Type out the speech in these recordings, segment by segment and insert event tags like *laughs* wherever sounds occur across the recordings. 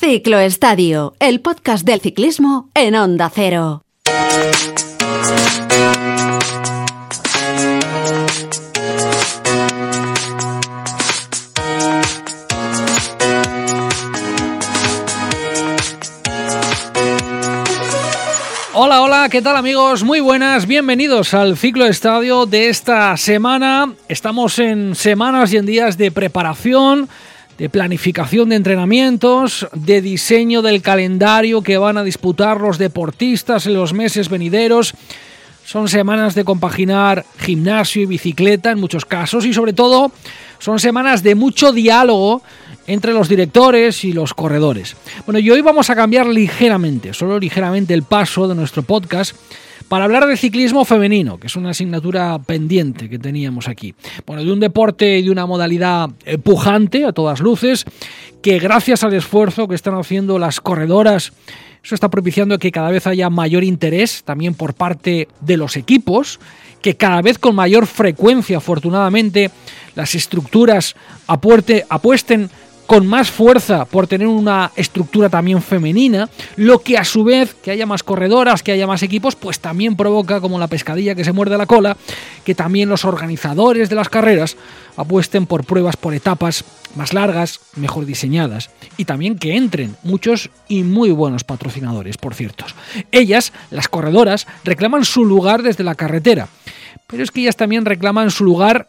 Ciclo Estadio, el podcast del ciclismo en Onda Cero. Hola, hola, ¿qué tal amigos? Muy buenas, bienvenidos al ciclo estadio de esta semana. Estamos en semanas y en días de preparación, de planificación de entrenamientos, de diseño del calendario que van a disputar los deportistas en los meses venideros. Son semanas de compaginar gimnasio y bicicleta en muchos casos y sobre todo son semanas de mucho diálogo entre los directores y los corredores. Bueno, y hoy vamos a cambiar ligeramente, solo ligeramente el paso de nuestro podcast para hablar de ciclismo femenino, que es una asignatura pendiente que teníamos aquí. Bueno, de un deporte y de una modalidad eh, pujante a todas luces, que gracias al esfuerzo que están haciendo las corredoras, eso está propiciando que cada vez haya mayor interés también por parte de los equipos, que cada vez con mayor frecuencia, afortunadamente, las estructuras apuesten con más fuerza por tener una estructura también femenina, lo que a su vez que haya más corredoras, que haya más equipos, pues también provoca, como la pescadilla que se muerde la cola, que también los organizadores de las carreras apuesten por pruebas por etapas más largas, mejor diseñadas, y también que entren muchos y muy buenos patrocinadores, por cierto. Ellas, las corredoras, reclaman su lugar desde la carretera, pero es que ellas también reclaman su lugar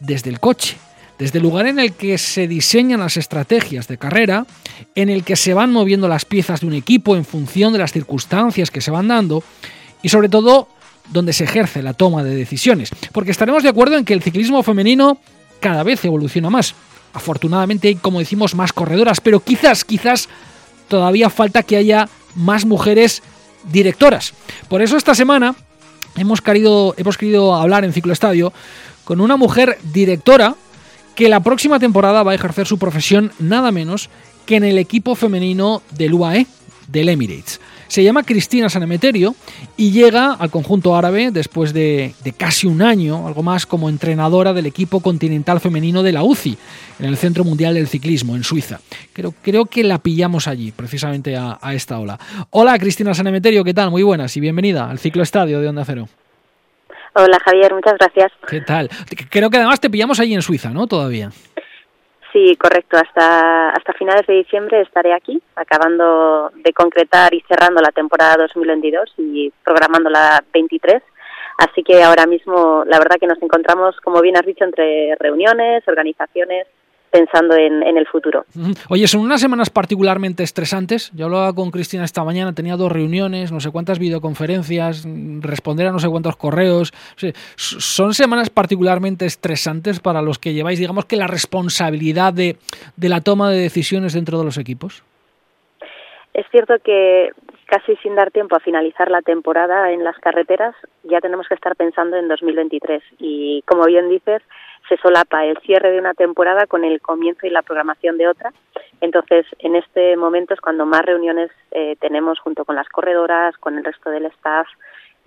desde el coche desde el lugar en el que se diseñan las estrategias de carrera, en el que se van moviendo las piezas de un equipo en función de las circunstancias que se van dando y sobre todo donde se ejerce la toma de decisiones. Porque estaremos de acuerdo en que el ciclismo femenino cada vez evoluciona más. Afortunadamente hay, como decimos, más corredoras, pero quizás, quizás todavía falta que haya más mujeres directoras. Por eso esta semana hemos querido, hemos querido hablar en Ciclo Estadio con una mujer directora que la próxima temporada va a ejercer su profesión nada menos que en el equipo femenino del UAE, del Emirates. Se llama Cristina Sanemeterio y llega al conjunto árabe después de, casi un año, algo más como entrenadora del equipo continental femenino de la UCI, en el Centro Mundial del Ciclismo, en Suiza. Creo, creo que la pillamos allí, precisamente a, a esta ola. Hola Cristina Sanemeterio, ¿qué tal? Muy buenas y bienvenida al Ciclo Estadio de Onda Cero. Hola Javier, muchas gracias. ¿Qué tal? Creo que además te pillamos ahí en Suiza, ¿no? Todavía. Sí, correcto. Hasta, hasta finales de diciembre estaré aquí, acabando de concretar y cerrando la temporada 2022 y programando la 23. Así que ahora mismo, la verdad que nos encontramos, como bien has dicho, entre reuniones, organizaciones, pensando en, el futuro. Oye, son unas semanas particularmente estresantes. Yo hablaba con Cristina esta mañana, tenía dos reuniones, no sé cuántas videoconferencias, responder a no sé cuántos correos. son semanas particularmente estresantes para los que lleváis, digamos que la responsabilidad de, de la toma de decisiones dentro de los equipos. Es cierto que casi sin dar tiempo a finalizar la temporada en las carreteras, ya tenemos que estar pensando en 2023. Y como bien dices, se solapa el cierre de una temporada con el comienzo y la programación de otra. Entonces, en este momento es cuando más reuniones eh, tenemos junto con las corredoras, con el resto del staff,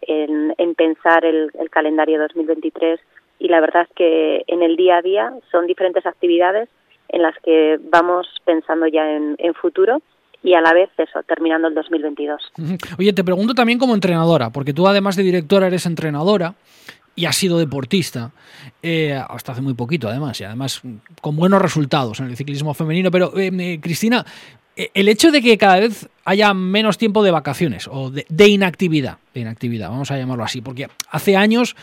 en, pensar el, calendario 2023 y la verdad es que en el día a día son diferentes actividades en las que vamos pensando ya en, en futuro y a la vez eso, terminando el 2022. Oye, te pregunto también como entrenadora, porque tú además de directora eres entrenadora y ha sido deportista, eh, hasta hace muy poquito además, y además con buenos resultados en el ciclismo femenino. Pero, eh, eh, Cristina, el hecho de que cada vez haya menos tiempo de vacaciones o de, inactividad, de inactividad, vamos a llamarlo así, porque hace años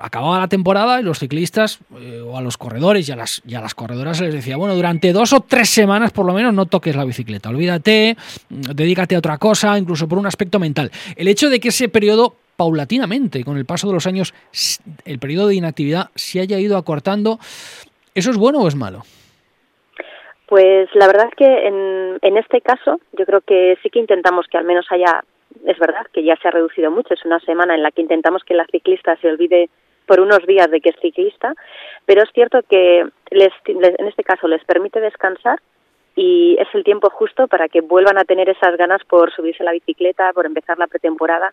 acababa la temporada y los ciclistas o a los corredores y a, las, y a las corredoras se les decía, bueno, durante dos o tres semanas por lo menos no toques la bicicleta, olvídate, dedícate a otra cosa, incluso por un aspecto mental. El hecho de que ese periodo paulatinamente, con el paso de los años, el periodo de inactividad se haya ido acortando. ¿Eso es bueno o es malo? Pues la verdad es que en, en este caso yo creo que sí que intentamos que al menos haya, es verdad que ya se ha reducido mucho, es una semana en la que intentamos que la ciclista se olvide por unos días de que es ciclista, pero es cierto que les, en este caso les permite descansar y es el tiempo justo para que vuelvan a tener esas ganas por subirse a la bicicleta, por empezar la pretemporada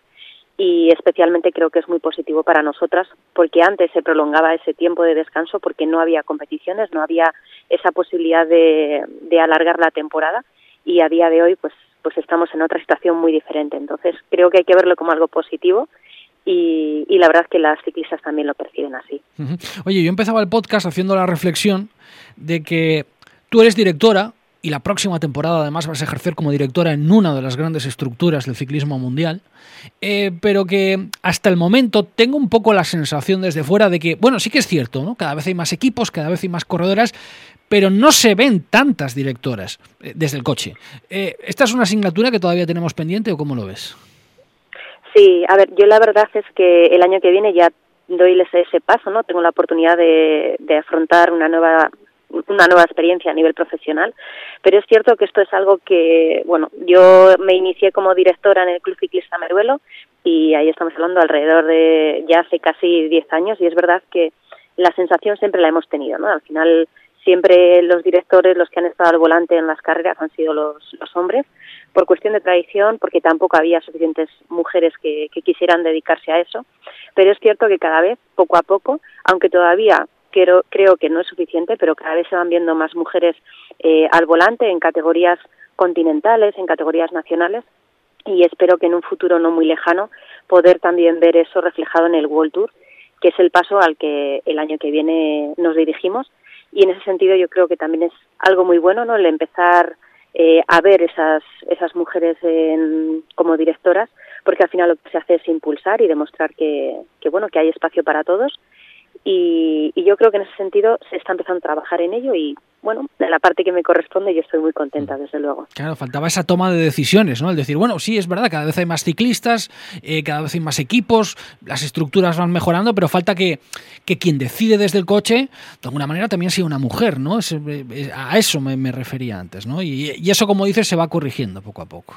y especialmente creo que es muy positivo para nosotras porque antes se prolongaba ese tiempo de descanso porque no había competiciones, no había esa posibilidad de, de alargar la temporada y a día de hoy pues pues estamos en otra situación muy diferente. Entonces creo que hay que verlo como algo positivo y, la verdad es que las ciclistas también lo perciben así. Oye, yo empezaba el podcast haciendo la reflexión de que tú eres directora y la próxima temporada además vas a ejercer como directora en una de las grandes estructuras del ciclismo mundial, eh, pero que hasta el momento tengo un poco la sensación desde fuera de que, bueno, sí que es cierto, ¿no? cada vez hay más equipos, cada vez hay más corredoras, pero no se ven tantas directoras eh, desde el coche. Eh, ¿Esta es una asignatura que todavía tenemos pendiente o cómo lo ves? Sí, a ver, yo la verdad es que el año que viene ya doy ese paso, ¿no? Tengo la oportunidad de, de afrontar una nueva una nueva experiencia a nivel profesional, pero es cierto que esto es algo que, bueno, yo me inicié como directora en el Club Ciclista Meruelo y ahí estamos hablando alrededor de ya hace casi 10 años y es verdad que la sensación siempre la hemos tenido, ¿no? Al final siempre los directores, los que han estado al volante en las carreras han sido los, los hombres, por cuestión de tradición, porque tampoco había suficientes mujeres que, que quisieran dedicarse a eso, pero es cierto que cada vez, poco a poco, aunque todavía creo, creo que no es suficiente, pero cada vez se van viendo más mujeres eh, al volante en categorías continentales, en categorías nacionales, y espero que en un futuro no muy lejano poder también ver eso reflejado en el World Tour, que es el paso al que el año que viene nos dirigimos. Y en ese sentido yo creo que también es algo muy bueno, ¿no? El empezar eh, a ver esas, esas mujeres en, como directoras, porque al final lo que se hace es impulsar y demostrar que, que bueno, que hay espacio para todos y, yo creo que en ese sentido se está empezando a trabajar en ello y bueno, de la parte que me corresponde yo estoy muy contenta, desde luego. Claro, faltaba esa toma de decisiones, ¿no? El decir, bueno, sí, es verdad, cada vez hay más ciclistas, eh, cada vez hay más equipos, las estructuras van mejorando, pero falta que, que quien decide desde el coche, de alguna manera también sea una mujer, ¿no? Eh, a eso me, refería antes, ¿no? Y, y, eso, como dices, se va corrigiendo poco a poco.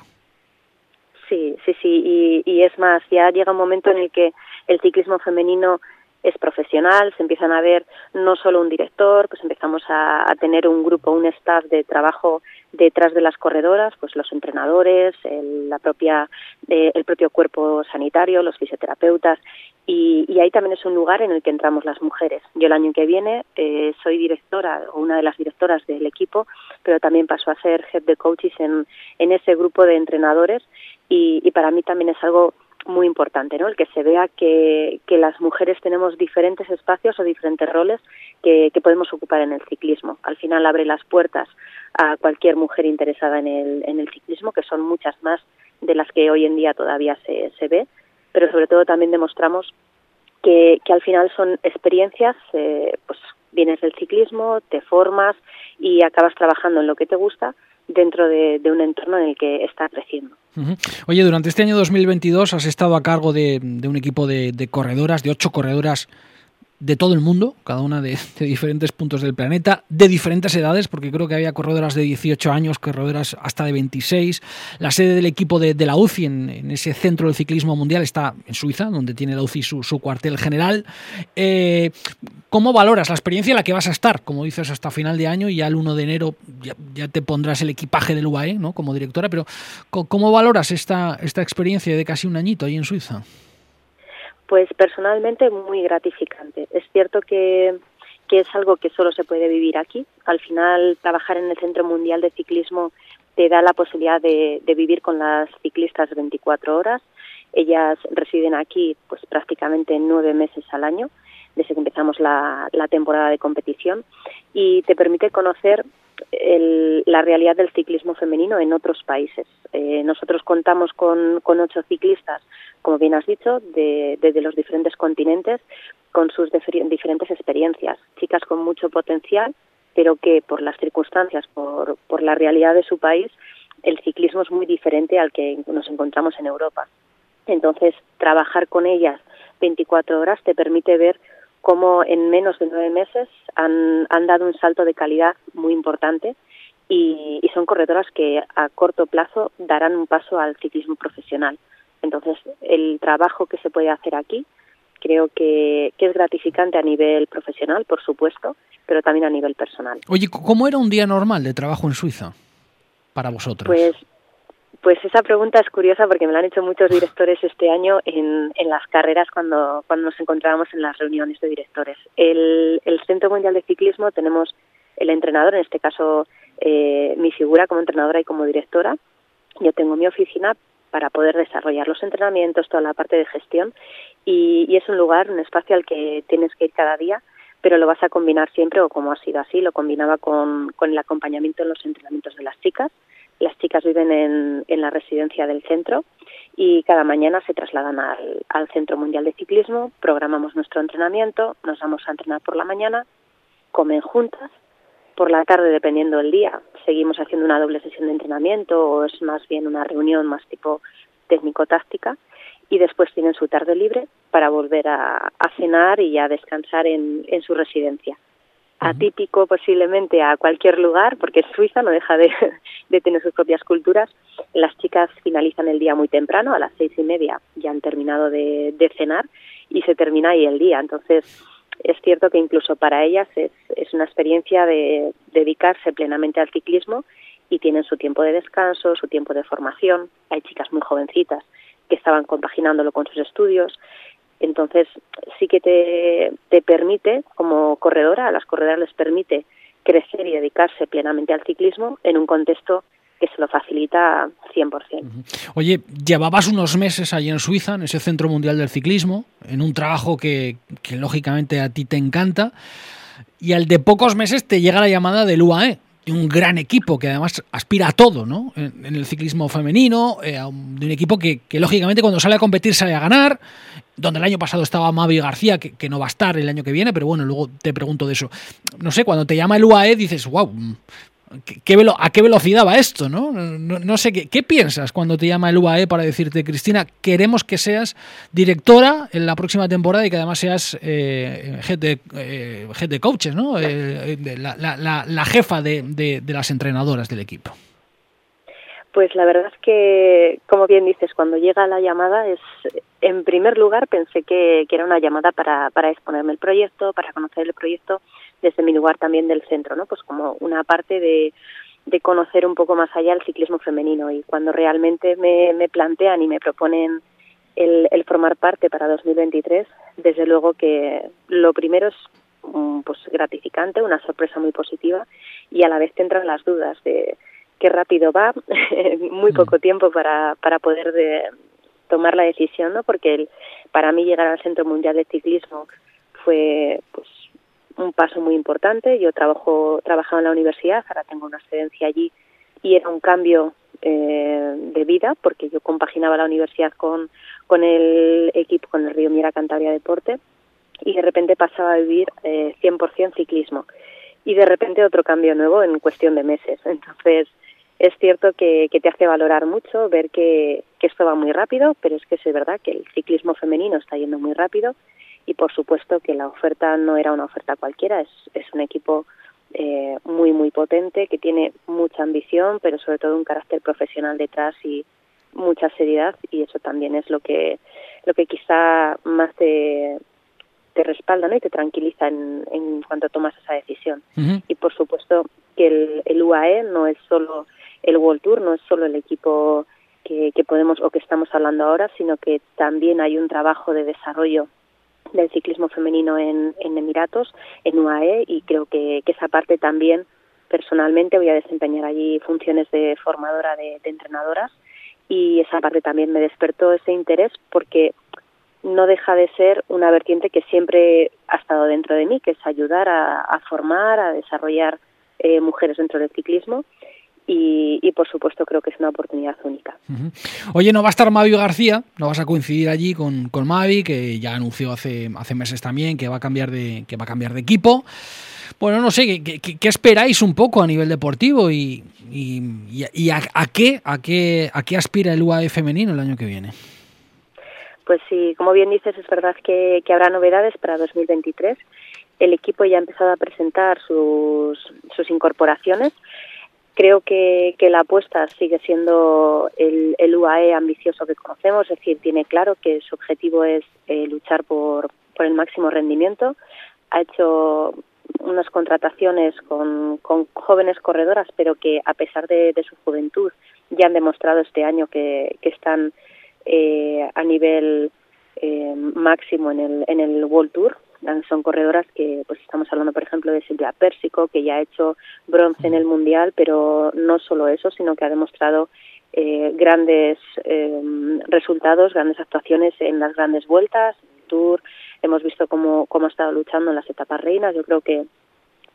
Sí, sí, sí, y, y es más, ya llega un momento en el que el ciclismo femenino es profesional, se empiezan a ver no solo un director, pues empezamos a, tener un grupo, un staff de trabajo detrás de las corredoras, pues los entrenadores, el, la propia, eh, el propio cuerpo sanitario, los fisioterapeutas, y, y, ahí también es un lugar en el que entramos las mujeres. Yo el año que viene eh, soy directora o una de las directoras del equipo, pero también paso a ser head de coaches en, en ese grupo de entrenadores y, y para mí también es algo muy importante, ¿no? El que se vea que, que las mujeres tenemos diferentes espacios o diferentes roles que, podemos ocupar en el ciclismo. Al final abre las puertas a cualquier mujer interesada en el, en el ciclismo, que son muchas más de las que hoy en día todavía se, se ve, pero sobre todo también demostramos que, que al final son experiencias, eh, pues vienes del ciclismo, te formas y acabas trabajando en lo que te gusta, dentro de, un entorno en el que está creciendo. Oye, durante este año 2022 has estado a cargo de, un equipo de, de, corredoras, de ocho corredoras de todo el mundo, cada una *laughs* de, diferentes puntos del planeta, de diferentes edades, porque creo que había corredoras de 18 años, corredoras hasta de 26. La sede del equipo de, la UCI en, ese centro del ciclismo mundial está en Suiza, donde tiene la UCI su, cuartel general. Eh, ¿Cómo valoras la experiencia en la que vas a estar? Como dices, hasta final de año y ya el 1 de enero ya, te pondrás el equipaje del UAE ¿no? como directora, pero ¿cómo valoras esta, esta experiencia de casi un añito ahí en Suiza? Pues personalmente muy gratificante. Es cierto que, que es algo que solo se puede vivir aquí. Al final, trabajar en el Centro Mundial de Ciclismo te da la posibilidad de, vivir con las ciclistas 24 horas. Ellas residen aquí pues prácticamente nueve meses al año desde que empezamos la, la temporada de competición y te permite conocer el, la realidad del ciclismo femenino en otros países. Eh, nosotros contamos con, con ocho ciclistas como bien has dicho, de, desde los diferentes continentes con sus diferentes experiencias. Chicas con mucho potencial, pero que por las circunstancias, por, por la realidad de su país, el ciclismo es muy diferente al que nos encontramos en Europa. Entonces, trabajar con ellas 24 horas te permite ver cómo en menos de nueve meses han, han dado un salto de calidad muy importante y, y son corredoras que a corto plazo darán un paso al ciclismo profesional. Entonces, el trabajo que se puede hacer aquí creo que, es gratificante a nivel profesional, por supuesto, pero también a nivel personal. Oye, ¿cómo era un día normal de trabajo en Suiza para vosotros? Pues, pues esa pregunta es curiosa porque me la han hecho muchos directores este año en, en las carreras cuando, cuando nos encontrábamos en las reuniones de directores. El, el Centro Mundial de Ciclismo tenemos el entrenador, en este caso eh, mi figura como entrenadora y como directora. Yo tengo mi oficina para poder desarrollar los entrenamientos, toda la parte de gestión y, y es un lugar, un espacio al que tienes que ir cada día pero lo vas a combinar siempre, o como ha sido así, lo combinaba con, con el acompañamiento en los entrenamientos de las chicas. Las chicas viven en, en la residencia del centro y cada mañana se trasladan al, al Centro Mundial de Ciclismo, programamos nuestro entrenamiento, nos vamos a entrenar por la mañana, comen juntas, por la tarde, dependiendo del día, seguimos haciendo una doble sesión de entrenamiento o es más bien una reunión más tipo técnico-táctica y después tienen su tarde libre para volver a, cenar y a descansar en su residencia. Atípico posiblemente a cualquier lugar, porque Suiza, no deja de, *laughs* de, tener sus propias culturas. Las chicas finalizan el día muy temprano, a las seis y media ya han terminado de, de cenar y se termina ahí el día. Entonces, es cierto que incluso para ellas es, es una experiencia de dedicarse plenamente al ciclismo y tienen su tiempo de descanso, su tiempo de formación. Hay chicas muy jovencitas que estaban compaginándolo con sus estudios. Entonces, sí que te, te permite, como corredora, a las corredoras les permite crecer y dedicarse plenamente al ciclismo en un contexto que se lo facilita 100%. Oye, llevabas unos meses allí en Suiza, en ese Centro Mundial del Ciclismo, en un trabajo que, que lógicamente a ti te encanta, y al de pocos meses te llega la llamada del UAE, un gran equipo que además aspira a todo, ¿no? En, el ciclismo femenino, eh, de un equipo que, que, lógicamente cuando sale a competir sale a ganar, donde el año pasado estaba Mavi García, que, que, no va a estar el año que viene, pero bueno, luego te pregunto de eso. No sé, cuando te llama el UAE dices, wow, ¿Qué, qué ¿a qué velocidad va esto? No, no, no sé, ¿qué, ¿qué, piensas cuando te llama el UAE para decirte, Cristina, queremos que seas directora en la próxima temporada y que además seas eh, head, de, eh, head de coaches, ¿no? Eh, la, la, la, jefa de, de, de las entrenadoras del equipo? Pues la verdad es que, como bien dices, cuando llega la llamada es, en primer lugar, pensé que, que era una llamada para, para exponerme el proyecto, para conocer el proyecto desde mi lugar también del centro, ¿no? Pues como una parte de, de conocer un poco más allá el ciclismo femenino y cuando realmente me, me plantean y me proponen el, el formar parte para 2023, desde luego que lo primero es pues gratificante, una sorpresa muy positiva y a la vez te entran las dudas de qué rápido va, *laughs* muy poco tiempo para, para poder de, tomar la decisión, ¿no? Porque el, para mí llegar al Centro Mundial de Ciclismo fue un paso muy importante. Yo trabajo trabajaba en la universidad, ahora tengo una excedencia allí y era un cambio eh, de vida porque yo compaginaba la universidad con con el equipo con el Río Miera Cantabria Deporte y de repente pasaba a vivir eh, 100% ciclismo y de repente otro cambio nuevo en cuestión de meses. Entonces es cierto que, que te hace valorar mucho, ver que, que esto va muy rápido, pero es que es verdad que el ciclismo femenino está yendo muy rápido y por supuesto que la oferta no era una oferta cualquiera, es, es un equipo eh, muy muy potente que tiene mucha ambición, pero sobre todo un carácter profesional detrás y mucha seriedad y eso también es lo que lo que quizá más te, te respalda ¿no? y te tranquiliza en, en cuanto tomas esa decisión. Uh -huh. Y por supuesto que el, el UAE no es solo el World Tour, no es solo el equipo que, que podemos o que estamos hablando ahora, sino que también hay un trabajo de desarrollo del ciclismo femenino en, Emiratos, en UAE, y creo que, que, esa parte también personalmente voy a desempeñar allí funciones de formadora de, de entrenadoras y esa parte también me despertó ese interés porque no deja de ser una vertiente que siempre ha estado dentro de mí, que es ayudar a, a formar, a desarrollar eh, mujeres dentro del ciclismo y, y, por supuesto creo que es una oportunidad única. Uh -huh. Oye, no va a estar Mavi García, no vas a coincidir allí con, con Mavi, que ya anunció hace, hace meses también que va a cambiar de, que va a cambiar de equipo. Bueno, no sé, ¿qué, qué, qué esperáis un poco a nivel deportivo y, y, y a, a, qué, a, qué, a qué aspira el UAE femenino el año que viene? Pues sí, como bien dices, es verdad que, que habrá novedades para 2023. El equipo ya ha empezado a presentar sus, sus incorporaciones. Creo que, que la apuesta sigue siendo el, el UAE ambicioso que conocemos, es decir, tiene claro que su objetivo es eh, luchar por, el máximo rendimiento. Ha hecho unas contrataciones con, con jóvenes corredoras, pero que a pesar de, su juventud ya han demostrado este año que, que están eh, a nivel eh, máximo en el, en el World Tour son corredoras que, pues estamos hablando, por ejemplo, de Silvia Pérsico, que ya ha hecho bronce en el Mundial, pero no solo eso, sino que ha demostrado eh, grandes eh, resultados, grandes actuaciones en las grandes vueltas, Tour, hemos visto cómo, cómo ha estado luchando en las etapas reinas. Yo creo que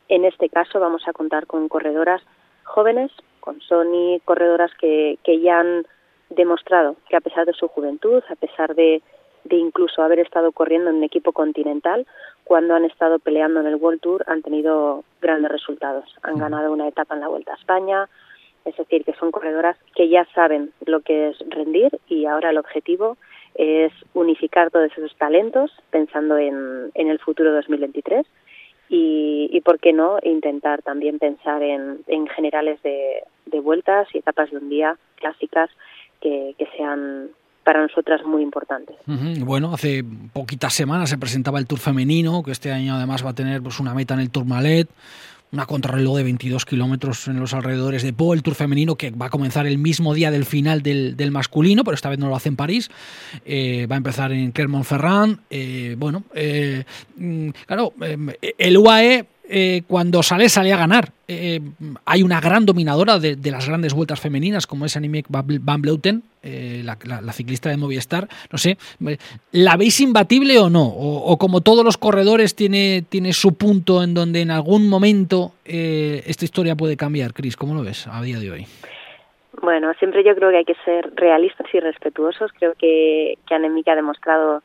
en este caso vamos a contar con corredoras jóvenes, con Sony, corredoras que, que ya han demostrado que a pesar de su juventud, a pesar de, de incluso haber estado corriendo en un equipo continental, cuando han estado peleando en el World Tour han tenido grandes resultados. Han ganado una etapa en la Vuelta a España, es decir, que son corredoras que ya saben lo que es rendir y ahora el objetivo es unificar todos esos talentos pensando en, en el futuro 2023 y, y, por qué no, intentar también pensar en, en generales de, de vueltas y etapas de un día clásicas que, que sean para nosotras muy importantes. Bueno, hace poquitas semanas se presentaba el Tour femenino, que este año además va a tener pues, una meta en el Tourmalet, una contrarreloj de 22 kilómetros en los alrededores de Po, el Tour femenino que va a comenzar el mismo día del final del, del masculino, pero esta vez no lo hace en París, eh, va a empezar en Clermont-Ferrand. Eh, bueno, eh, mm, claro, el UAE eh, cuando sale, sale a ganar. Eh, hay una gran dominadora de, las grandes vueltas femeninas, como es Annemiek van Bleuten, eh, la, ciclista de Movistar. No sé, ¿la veis imbatible o no? O, como todos los corredores, tiene, tiene su punto en donde en algún momento eh, esta historia puede cambiar. Cris, ¿cómo lo ves a día de hoy? Bueno, siempre yo creo que hay que ser realistas y respetuosos. Creo que, que ha demostrado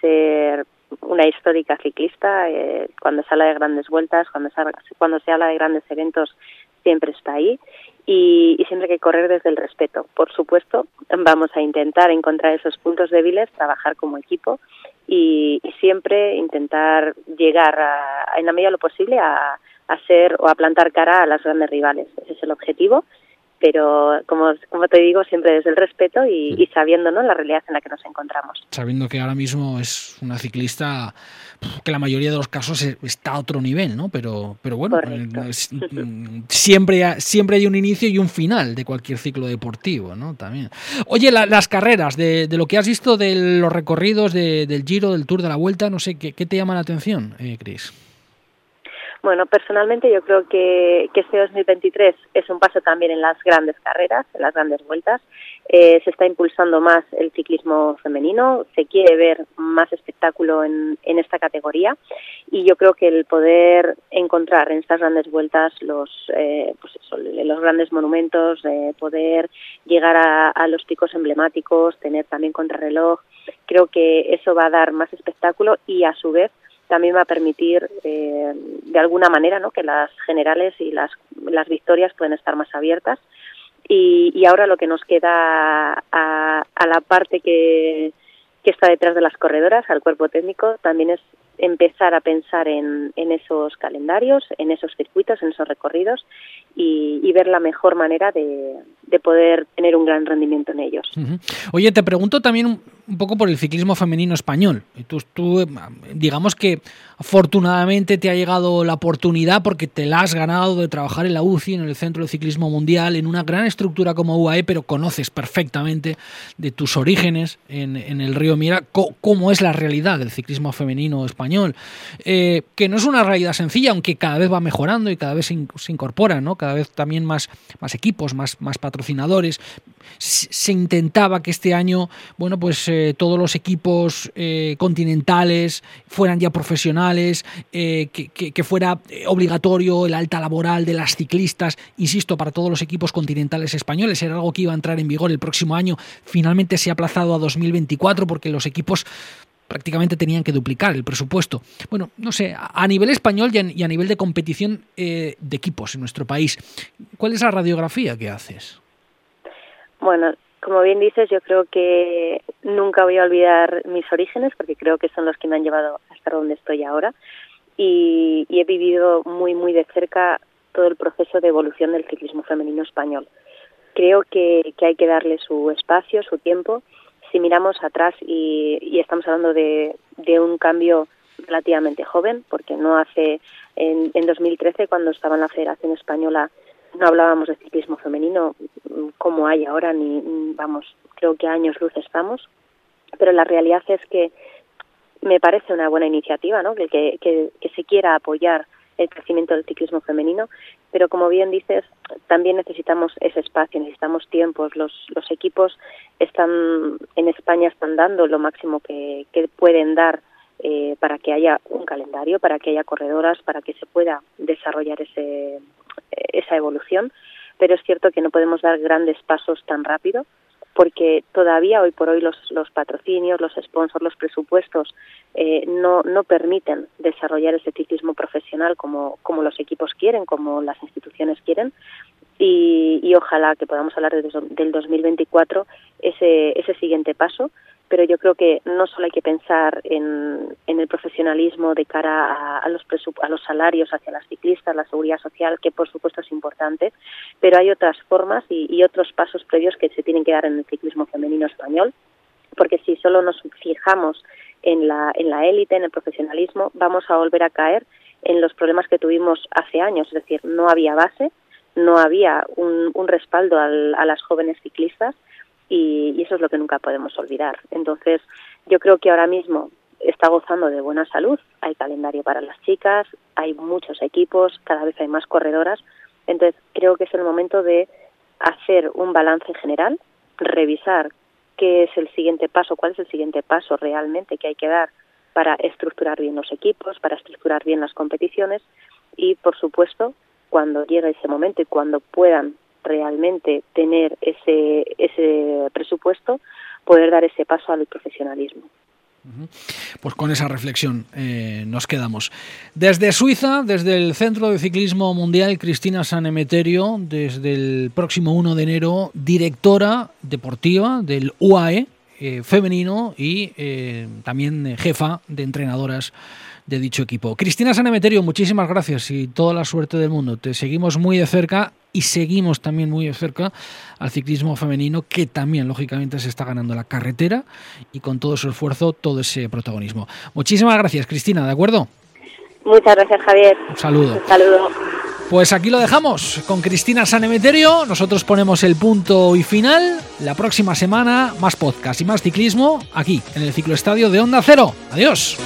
ser una histórica ciclista, eh, cuando se habla de grandes vueltas, cuando se, habla de grandes eventos, siempre está ahí y, y, siempre hay que correr desde el respeto. Por supuesto, vamos a intentar encontrar esos puntos débiles, trabajar como equipo y, y siempre intentar llegar a, en la medida de lo posible a, a ser o a plantar cara a las grandes rivales. Ese es el objetivo pero como, como te digo, siempre desde el respeto y, y, sabiendo ¿no? la realidad en la que nos encontramos. Sabiendo que ahora mismo es una ciclista que la mayoría de los casos está a otro nivel, ¿no? Pero, pero bueno, es, siempre, siempre hay un inicio y un final de cualquier ciclo deportivo, ¿no? También. Oye, la, las carreras, de, de, lo que has visto de los recorridos de, del Giro, del Tour, de la Vuelta, no sé, ¿qué, qué te llama la atención, eh, Cris? Bueno, personalmente yo creo que, que este 2023 es un paso también en las grandes carreras, en las grandes vueltas. Eh, se está impulsando más el ciclismo femenino, se quiere ver más espectáculo en, en esta categoría y yo creo que el poder encontrar en estas grandes vueltas los, eh, pues los grandes monumentos, eh, poder llegar a, a los picos emblemáticos, tener también contrarreloj, creo que eso va a dar más espectáculo y a su vez también va a permitir eh, de alguna manera ¿no? que las generales y las, las victorias pueden estar más abiertas. Y, y ahora lo que nos queda a, a la parte que, que está detrás de las corredoras, al cuerpo técnico, también es empezar a pensar en, en esos calendarios, en esos circuitos, en esos recorridos y, y ver la mejor manera de, de, poder tener un gran rendimiento en ellos. Oye, te pregunto también un, poco por el ciclismo femenino español. Tú, tú, digamos que afortunadamente te ha llegado la oportunidad porque te la has ganado de trabajar en la UCI, en el Centro de Ciclismo Mundial, en una gran estructura como UAE, pero conoces perfectamente de tus orígenes en, el río Mira cómo es la realidad del ciclismo femenino español, eh, que no es una realidad sencilla, aunque cada vez va mejorando y cada vez se, in, se incorpora, ¿no? cada vez también más, más equipos, más, más patrocinadores. Se, se, intentaba que este año, bueno, pues eh, todos los equipos eh, continentales fueran ya profesionales eh, que, fuera obligatorio el alta laboral de las ciclistas, insisto, para todos los equipos continentales españoles, era algo que iba a entrar en vigor el próximo año, finalmente se ha aplazado a 2024 porque los equipos prácticamente tenían que duplicar el presupuesto. Bueno, no sé, a nivel español y a nivel de competición eh, de equipos en nuestro país, ¿cuál es la radiografía que haces? Bueno, como bien dices, yo creo que nunca voy a olvidar mis orígenes porque creo que son los que me han llevado a estar donde estoy ahora y, he vivido muy, muy de cerca todo el proceso de evolución del ciclismo femenino español. Creo que, que hay que darle su espacio, su tiempo. Si miramos atrás y, y estamos hablando de, de un cambio relativamente joven, porque no hace en, en 2013, cuando estaba en la Federación Española, no hablábamos de ciclismo femenino como hay ahora, ni vamos, creo que a años luz estamos, pero la realidad es que me parece una buena iniciativa, ¿no? Que, que, que se quiera apoyar el crecimiento del ciclismo femenino, pero como bien dices, también necesitamos ese espacio, necesitamos tiempos. Los, los equipos están en España están dando lo máximo que, que pueden dar eh, para que haya un calendario, para que haya corredoras, para que se pueda desarrollar ese, esa evolución. Pero es cierto que no podemos dar grandes pasos tan rápido porque todavía hoy por hoy los, los patrocinios, los sponsors, los presupuestos eh, no, no permiten desarrollar ese ciclismo profesional como, como los equipos quieren, como las instituciones quieren. Y, y ojalá que podamos hablar de, del 2024 ese, ese siguiente paso pero yo creo que no solo hay que pensar en, el profesionalismo de cara a, los a los salarios hacia las ciclistas, la seguridad social, que por supuesto es importante, pero hay otras formas y, y otros pasos previos que se tienen que dar en el ciclismo femenino español, porque si solo nos fijamos en la en la élite, en el profesionalismo, vamos a volver a caer en los problemas que tuvimos hace años, es decir, no había base, no había un, un respaldo al, a las jóvenes ciclistas y, eso es lo que nunca podemos olvidar. Entonces, yo creo que ahora mismo está gozando de buena salud, hay calendario para las chicas, hay muchos equipos, cada vez hay más corredoras, entonces creo que es el momento de hacer un balance general, revisar qué es el siguiente paso, cuál es el siguiente paso realmente que hay que dar para estructurar bien los equipos, para estructurar bien las competiciones y, por supuesto, cuando llegue ese momento y cuando puedan realmente tener ese, ese presupuesto, poder dar ese paso al profesionalismo. Pues con esa reflexión eh, nos quedamos. Desde Suiza, desde el Centro de Ciclismo Mundial, Cristina Sanemeterio, desde el próximo 1 de enero, directora deportiva del UAE eh, femenino y eh, también jefa de entrenadoras de dicho equipo. Cristina Sanemeterio, muchísimas gracias y toda la suerte del mundo. Te seguimos muy de cerca y seguimos también muy de cerca al ciclismo femenino que también lógicamente se está ganando la carretera y con todo su esfuerzo, todo ese protagonismo. Muchísimas gracias, Cristina, ¿de acuerdo? Muchas gracias, Javier. Un saludo. Un saludo. Pues aquí lo dejamos con Cristina Sanemeterio. Nosotros ponemos el punto y final. La próxima semana, más podcast y más ciclismo aquí en el cicloestadio de Onda Cero. Adiós.